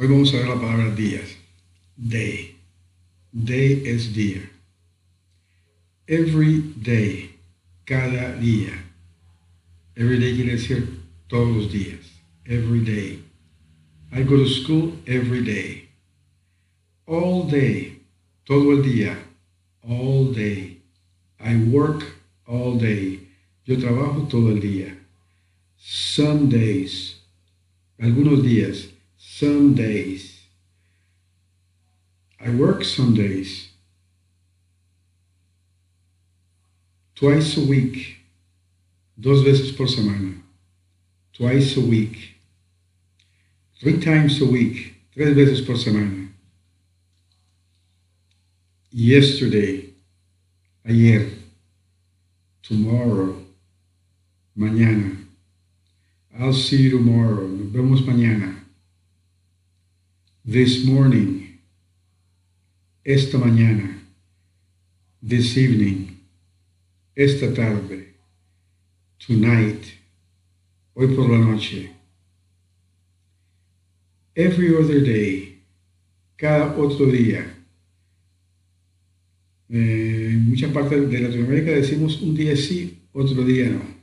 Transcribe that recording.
Hoy vamos a ver la palabra días. Day. Day es día. Every day. Cada día. Every day quiere decir todos los días. Every day. I go to school every day. All day. Todo el día. All day. I work all day. Yo trabajo todo el día. Some days. Algunos días. Some days. I work some days. Twice a week. Dos veces por semana. Twice a week. Three times a week. Tres veces por semana. Yesterday. Ayer. Tomorrow. Mañana. I'll see you tomorrow. Nos vemos mañana. This morning. Esta mañana. This evening. Esta tarde. Tonight. Hoy por la noche. Every other day. Cada otro día. Eh, en muchas partes de Latinoamérica decimos un día sí, otro día no.